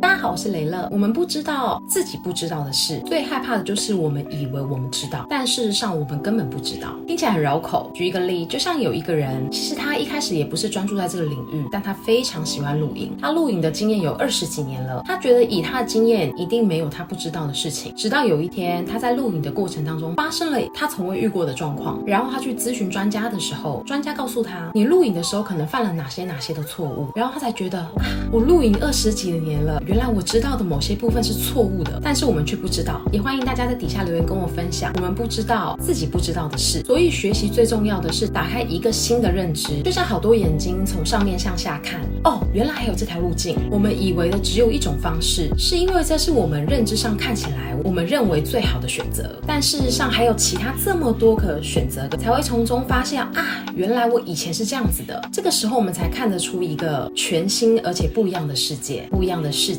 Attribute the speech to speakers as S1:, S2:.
S1: Bye. 好，我是雷乐。我们不知道自己不知道的事，最害怕的就是我们以为我们知道，但事实上我们根本不知道。听起来很绕口。举一个例，就像有一个人，其实他一开始也不是专注在这个领域，但他非常喜欢露营。他露营的经验有二十几年了，他觉得以他的经验，一定没有他不知道的事情。直到有一天，他在露营的过程当中发生了他从未遇过的状况，然后他去咨询专家的时候，专家告诉他，你露营的时候可能犯了哪些哪些的错误，然后他才觉得啊，我露营二十几年了，原来我知道的某些部分是错误的，但是我们却不知道。也欢迎大家在底下留言跟我分享，我们不知道自己不知道的事。所以学习最重要的是打开一个新的认知，就像好多眼睛从上面向下看，哦，原来还有这条路径。我们以为的只有一种方式，是因为这是我们认知上看起来我们认为最好的选择，但事实上还有其他这么多可选择的，才会从中发现啊，原来我以前是这样子的。这个时候我们才看得出一个全新而且不一样的世界，不一样的视角。